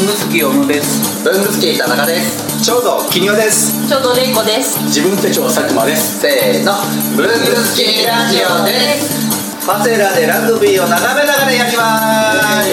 文具好き小野です。文具好き田中です。ちょうど金曜です。ちょうどれいこです。自分手帳佐久間です。せーの。文具好きラジオです。パセラでラグビーを眺めながらやります。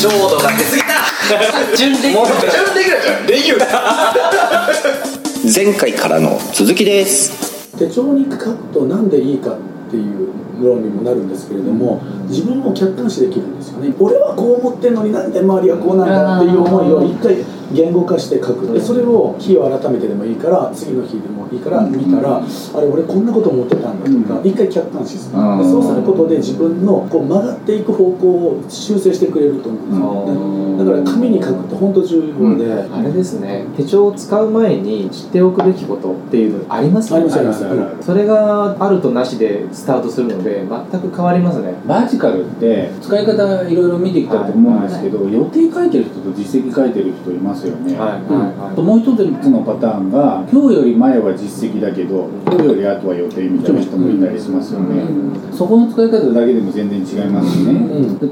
ちょうどが出過ぎた。準レギュラー。前回からの続きです。手帳に書くとなんでいいかっていう論にもなるんですけれども自分も客観視できるんですよね。俺はこう思ってんのになんで周りはこうなんだっていう思いを一回言語化して書く。でそれを日を改めてでもいいから次の日でもいいから見たらあれ俺こんなこと思ってたんだとか一回客観視する。でそうすることで自分のこう曲がっていく方向を修正してくれると思うんですよ。だから紙に書くって本当重要で、あれですね。手帳を使う前に知っておくべきことっていうのありますありますありますそれがあるとなしでスタートするので全く変わりますね。バーチカルって使い方いろいろ見てきたと思うんですけど、予定書いてる人と実績書いてる人います？よね、はいはいはい。もう一つのパターンが今日より前は実績だけど今日より後は予定みたいな人もいたりしますよね、そこの使い方だけでも全然違いますしね、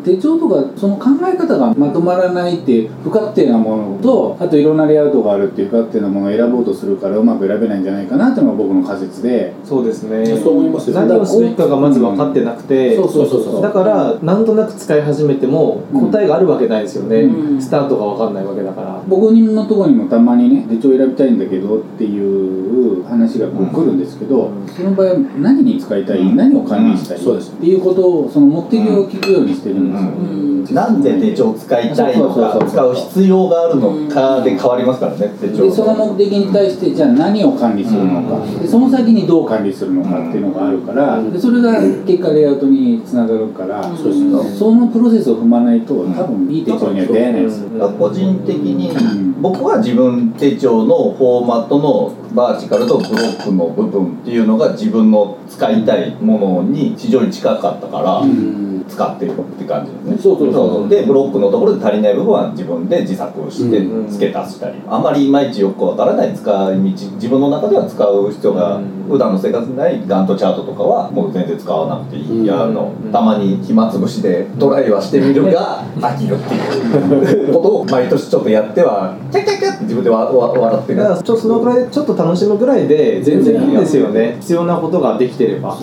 手帳とかその考え方がまとまらないって不確定なものとあといろんなレイアウトがあるっていう不確定なものを選ぼうとするからうまく選べないんじゃないかなっていうのが僕の仮説で。そうですね。そう思いますよ。何をすべきかがまず分かってなくて、そうそうそう。そうだからなんとなく使い始めても答えがあるわけないですよね、うん。スタートが分かんないわけだから僕のところにもたまにね手帳選びたいんだけどっていう話がこう来るんですけど、その場合は何に使いたい、何を管理したい、そうです。っていうことをその目的を聞くようにしてるんですよ、うん。なんで手帳を使いたいのかそうそうそう使う必要があるのかで変わりますからね手帳。でその目的に対してじゃあ何を管理するのか、でその先にどう管理するのかっていうのがあるから、でそれが結果レイアウトにつながるから、そうですね。そのプロセスを踏まないと多分いい手帳には出会えないです、個人的に僕は自分手帳のフォーマットのバーチカルとブロックの部分っていうのが自分の使いたいものに非常に近かったから使ってるって感じですね。そうそうそうでブロックのところで足りない部分は自分で自作をしてうん。付け足したり。あまりいまいちよくわからない使い道自分の中では使う必要がうん。普段の生活にないガントチャートとかはもう全然使わなくていい。やのうんたまに暇つぶしでトライはしてみるが 飽きるっていうことを毎年ちょっとやってはキャッキャッキャッって自分でわわ笑ってる。ちょっとそのくらいでちょっと楽しむぐらいで全然いいんですよね。必要なことができてれば。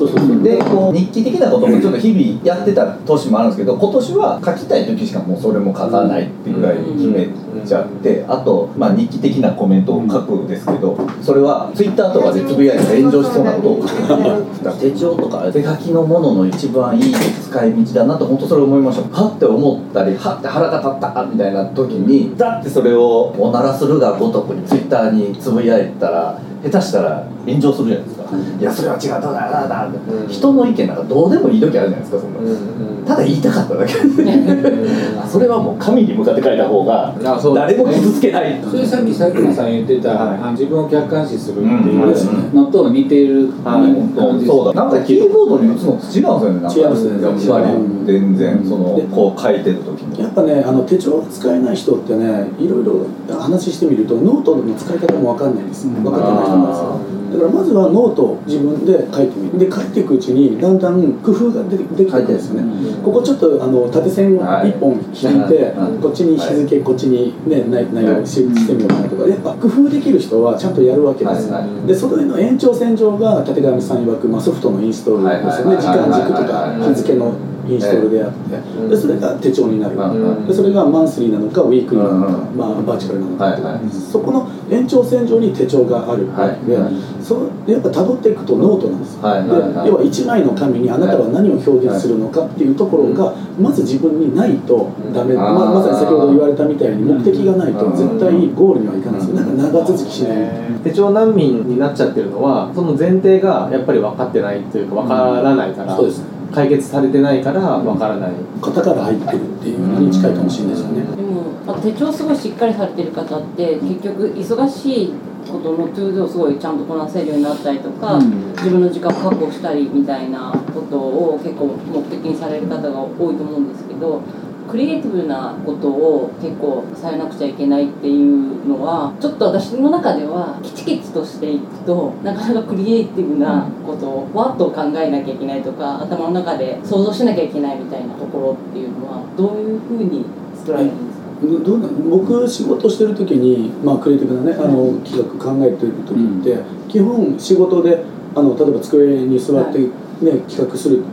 でこう日記的なこともちょっと日々やってた年もあるんですけど今年は書きたい時しかもうそれも書かないっていうぐらい決めちゃってあと、まあ、日記的なコメントを書くんですけどそれはツイッターとかでつぶやいて炎上しそうなことを 手帳とか手書きのものの一番いい使い道だなと本当それ思いました。はって思ったりはって腹が立ったみたいな時にだってそれをおならするがごとくにツイッターにつぶやいたら下手したら炎上するじゃないですか、いやそれは違うどうだどうだって、うん。人の意見なんかどうでもいい時あるじゃないですかそんな、うんうん。ただ言いたかっただけ。あそれはもう神に向かって書いた方が誰も傷つけない。それさっき佐久間さん言ってた、はい。自分を客観視するっていううんのと似ているはい。感じです。そうだ。なんかキーボードに打つの違うんですよねなんか違いますね。やっぱり。うん全然そのでこう書いてる時にやっぱねあの手帳が使えない人ってねいろいろ話してみるとノートの使い方も分かんないんです。分かってない人なんですよだからまずはノートを自分で書いてみる。で書いていくうちにだんだん工夫が出てできてくるんですよねここちょっとあの縦線をはい一本引いて、はい。こっちに日付、こっちにね内内容にしてみようかなとかやっぱ工夫できる人はちゃんとやるわけです、でそれの延長線上が立上さん曰く、まあ、ソフトのインストールですよね、時間軸とはい。か日付のインストールであって、でそれが手帳になる、うんでそれがマンスリーなのかウィークリーなのか、うんまあ、バーチカルなのか、はいはい。そこの延長線上に手帳がある。わけで、はいそのやっぱ辿っていくとノートなんですよ、で要は1枚の紙にあなたは何を表現するのかっていうところがまず自分にないとダメ、まあ、まさに先ほど言われたみたいに目的がないと絶対ゴールにはいかないんですよ。なん。か長続きしない。手帳難民になっちゃってるのはその前提がやっぱり分かってないというか分からないから、そうです解決されてないから分からない、型から入ってるっていうのに近いかもしれないですよね。でも、まあ、手帳すごいしっかりされてる方って結局忙しいことのトゥードをすごいちゃんとこなせるようになったりとか、うん。自分の時間を確保したりみたいなことを結構目的にされる方が多いと思うんですけどクリエイティブなことを結構されなくちゃいけないっていうのはちょっと私の中ではキチキチとしていくとなかなかクリエイティブなことをわっと考えなきゃいけないとか頭の中で想像しなきゃいけないみたいなところっていうのはどういうふうに作られるんですか？どどうなん。僕仕事してる時に、まあ、クリエイティブなねあの企画考えてる時って、基本仕事であの例えば机に座って、ね企画する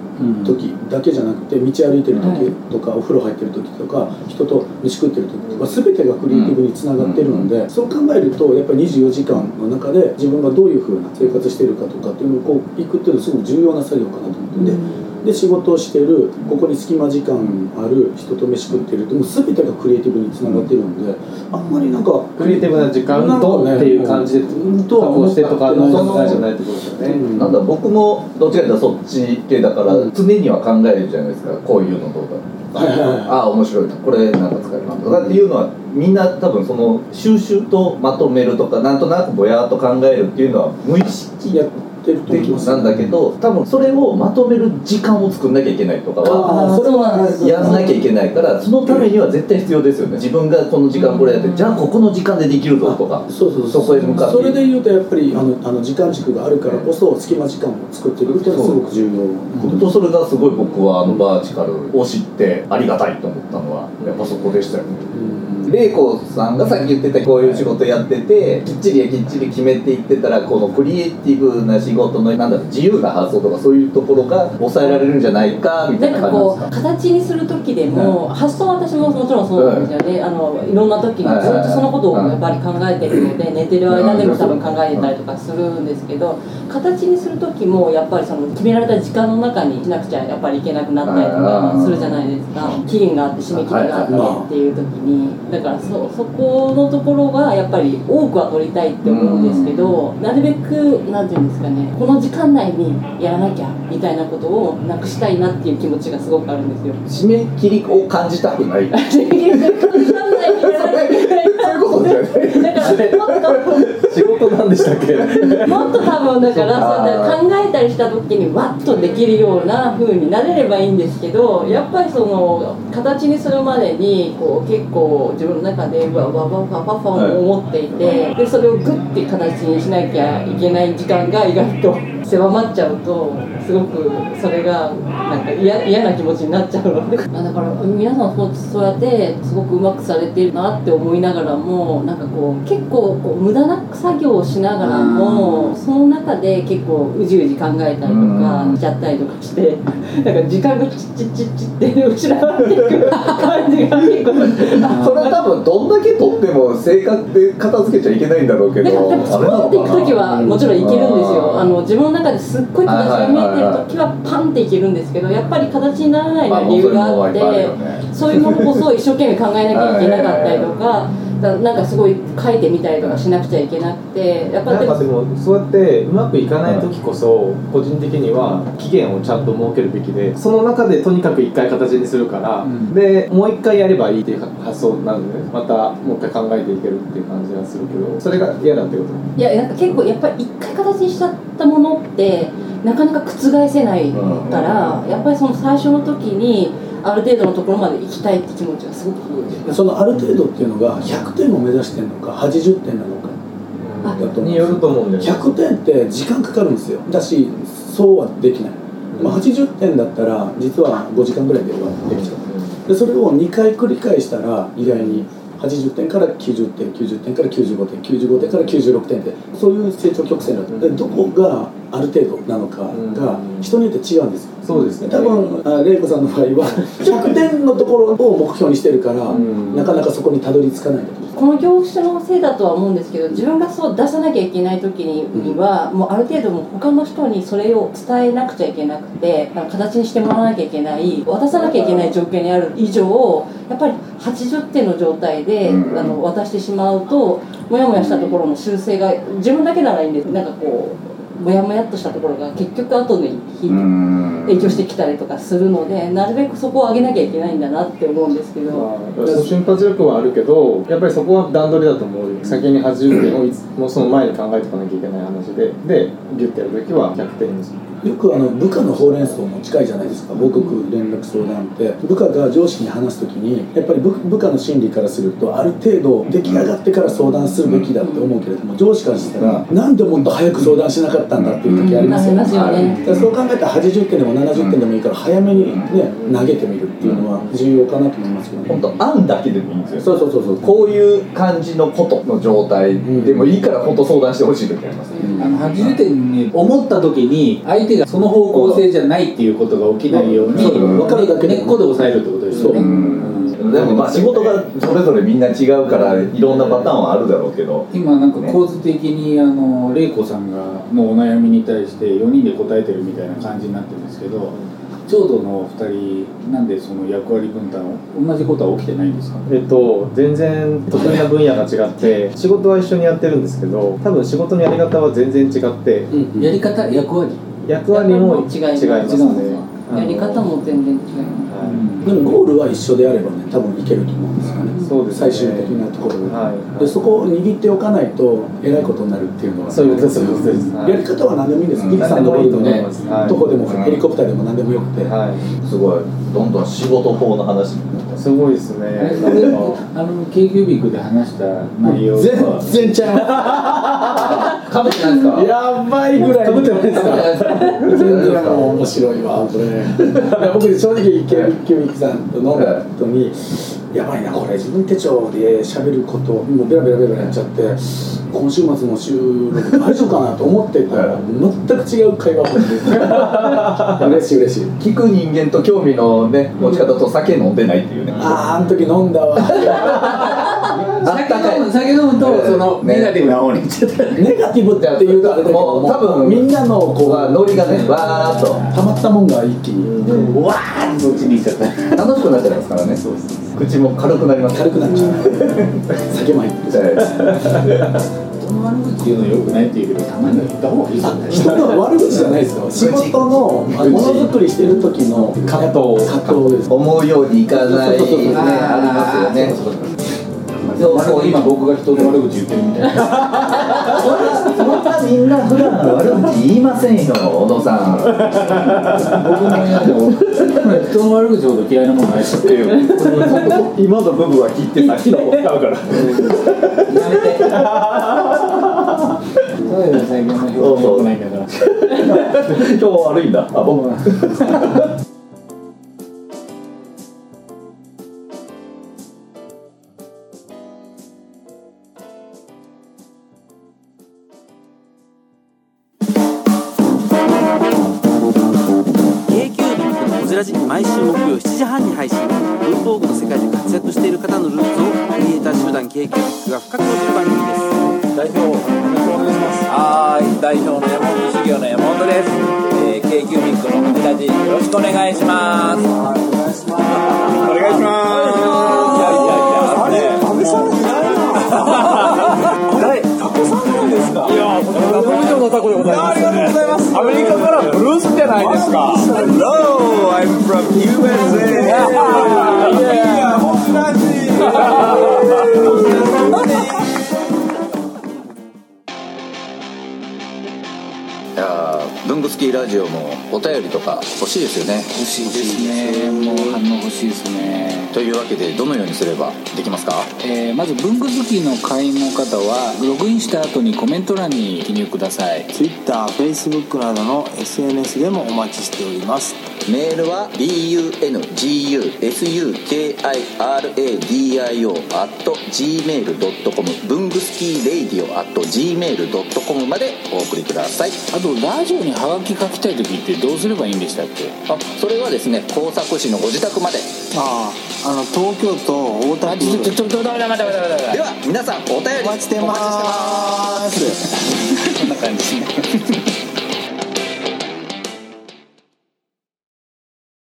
時だけじゃなくて道歩いてる時とか、お風呂入ってる時とか人と飯食ってる時とか全てがクリエイティブにつながってるので、そう考えるとやっぱり24時間の中で自分がどういうふうな生活してるかとかっていうのをこういくっていうのはすごく重要な作業かなと思ってて。で仕事をしてるここに隙間時間ある人と飯食ってるってもう全てがクリエイティブにつながってるんであんまりなんかクリエイティブな時間とっていう感じでうん確保してとかのじゃないってことですよね。うん。なんだ僕もどっちかというとそっち系だから常には考えるじゃないですか。こういうのどうだ。はいはいはい。ああ面白い。なこれなんか使えるなとかっていうのはみんな多分その収集とまとめるとかなんとなくぼやっと考えるっていうのは無意識。やってると思います。なんだけど多分それをまとめる時間を作んなきゃいけないとかはそれはやんなきゃいけないからそのためには絶対必要ですよね。自分がこの時間これやってじゃあここの時間でできるぞとかそうそうそこへ向かって。それで言うとやっぱりあのあの時間軸があるからこそ隙間時間を作ってるっていうのはすごく重要。本当それがすごい僕はあのバーチカルを知ってありがたいと思ったのはやっぱそこでしたよね玲子さんがさっき言ってたこういう仕事やっててきっちりきっちり決めていってたらこのクリエイティブな仕事のなんだろう自由な発想とかそういうところが抑えられるんじゃないかみたいななんかこう感じですか？形にする時でも、発想は私ももちろんそうなんですよ。ね、あのいろんな時にずっとそのことをやっぱり考えてるので、寝てる間でも多分考えてたりとかするんですけど形にする時もやっぱりその決められた時間の中にしなくちゃやっぱりいけなくなったりとかするじゃないですか。期限があって締め切りがあってっていう時に。だからそそこのところがやっぱり多くは取りたいって思うんですけどなるべくなんていうんですかねこの時間内にやらなきゃみたいなことをなくしたいなっていう気持ちがすごくあるんですよ。締め切りを感じたくない。そういう そういうことじゃないだからもっと 仕事なんでしたっけ？もっとだからそうだ考えたりした時にわっとできるような風になれればいいんですけどやっぱりその形にするまでにこう結構自分の中でわわわわわわ思っていてでそれをグッて形にしなきゃいけない時間が意外と狭まっちゃうとすごくそれがなんか嫌嫌な気持ちになっちゃうので。まあだから皆さんそうそうやってすごくうまくされてるなって思いながらもなんかこう結構こう無駄な作業をしながらもその中で結構うじうじ考えたりとかしちゃったりとかして なんか時間がチッチッチッチッって失われていく感じが結構。それは多分どんだけ取っても正確で片付けちゃいけないんだろうけどだからでもスポンっていく時はもちろんいけるんですよ。あの自分の中ですっごい形が見えてる時はパンっていけるんですけどやっぱり形にならないのは理由があってそういうものこそ一生懸命考えなきゃいけなかったりとかだなんかすごい書いてみたりとかしなくちゃいけなくてやっぱでもそうやってうまくいかない時こそ個人的には期限をちゃんと設けるべきでその中でとにかく一回形にするから、うん。でもう一回やればいいっていう発想なのでまたもう一回考えていけるっていう感じがするけどそれが嫌だってこと？いやなんか結構やっぱり一回形にしちゃったものってなかなか覆せないからやっぱりその最初の時にある程度のところまで行きたいって気持ちがすごくそのある程度っていうのが100点を目指してるのか80点なのか。あだとによると思うんだよ。ね100点って時間かかるんですよ。だしそうはできない、まあ、80点だったら実は5時間ぐらいではできちゃう。でそれを2回繰り返したら意外に80点から90点90点から95点95点から96点でそういう成長曲線だとでどこがある程度なのかが人によって違うんですよ。そうですね。多分あ玲子さんの場合は 100点のところを目標にしてるからん。なかなかそこにたどり着かないこの業種のせいだとは思うんですけど自分がそう出さなきゃいけない時には、もうある程度もう他の人にそれを伝えなくちゃいけなくて形にしてもらわなきゃいけない渡さなきゃいけない状況にある以上やっぱり80点の状態で、うん。あの渡してしまうとモヤモヤしたところの修正が自分だけならいいんです。なんかこうモヤモヤっとしたところが結局後でひ影響してきたりとかするのでなるべくそこを上げなきゃいけないんだなって思うんですけど。まあ瞬発力はあるけどやっぱりそこは段取りだと思うよ先に80点をいつもうその前に考えておかなきゃいけない話ででギュッてやるべきは100点にするよくあの部下のほうれん草も近いじゃないですか。報告連絡相談って。部下が上司に話す時にやっぱり部部下の心理からするとある程度出来上がってから相談するべきだって思うけれども上司からしたらなんでもっと早く相談しなかったんだっていう時ありますよね。ありますよね。だからそう考えたら80点でも70点でもいいから早めにね投げてみるっていうのは重要かなと思いますけどね。本当案だけでもいいんですよ。そうそうそうそう。こういう感じのことの状態でもいいから本当相談してほしい時あります。ね、あの80点に思った時に相手がその方向性じゃないっていうことが起きないようにうん分かるだけで根っこで抑えるってことですよね。うん。でもまあ仕事がそれぞれみんな違うからいろんなパターンはあるだろうけど。今なんか構図的にあの玲子さんがのお悩みに対して4人で答えてるみたいな感じになってるんですけどちょうどの2人なんでその役割分担同じことは起きてないんですか？えっと、全然得意な分野が違って仕事は一緒にやってるんですけど多分仕事のやり方は全然違って。やり方？役割？役割も違います。違いね。ますやり方も全然違います。はでもゴールは一緒であればね多分いけると思うんですよね。そうですね。最終的なところで,、いはい。でそこを握っておかないとえらいことになるっていうのは。そういうことです。やり方は何でもいいです。うん。ギリさんのゴールのね何でもいいと思います。はい。どこでもうんヘリコプターでも何でもよくて、はい。すごい。どんどん仕事法の話になってますすごいですね。あの k q ビックで話した内容全は然ちゃうかぶってないですか？やばいぐらい。被ってないですか？全然もう面白いわこれ。僕正直ケビキュミキさんと飲んだ後にやばいなこれ自分手帳で喋ることもうベラベラベラベラやっちゃって今週末の収録大丈夫かなと思ってたら全く違う会話をして嬉しい嬉しい聞く人間と興味のね持ち方と酒飲んでないっていうねあああの時飲んだわ酒飲むとそのねネガティブな方に行っちゃった。ネガティブって言うとあれだけどもう多分みんなのここううノリがねわーっと。溜まったもんが一気に。うわーってそっちに行っちゃった。楽しくなっちゃいますからね。口も軽くなります。軽くなっちゃう。酒も入っての悪口言うのよくないって言うけどたまには言った方がいいですね。人の悪口じゃないですよ。仕事のものづくりしてる時の葛藤。葛藤です。思うようにいかないねそうそうそう。そうありますよねそうそう今。僕が人の悪口言ってるみたいな。そんなみんな普段悪口言いませんよ小野さん。僕の嫌でも人の悪口ほど嫌いなものないしっていう。やめて今の部分は切ってさっきの方使うから。そうだよ最近の評価良くないんだから。今日悪いんだ。あ僕くお願いします。スキーラジオもお便りとか欲しいですよね。欲しいですね。もう反応欲しいですね。というわけでどのようにすればできますか？えーまず文具好きの会員の方はログインした後にコメント欄に記入ください。TwitterFacebook などの SNS でもお待ちしております。メールは bungusukiradio.gmail.com 文具スキーレイディオ .gmail.com までお送りください。あとラジオにハガキ書きたい時ってどうすればいいんでしたっけ？あそれはですね工作士のご自宅まで。あああの東京都大田あちょちょちょちょ待って待って待って待って。では皆さんお便りお待ちしてます。こんな感じ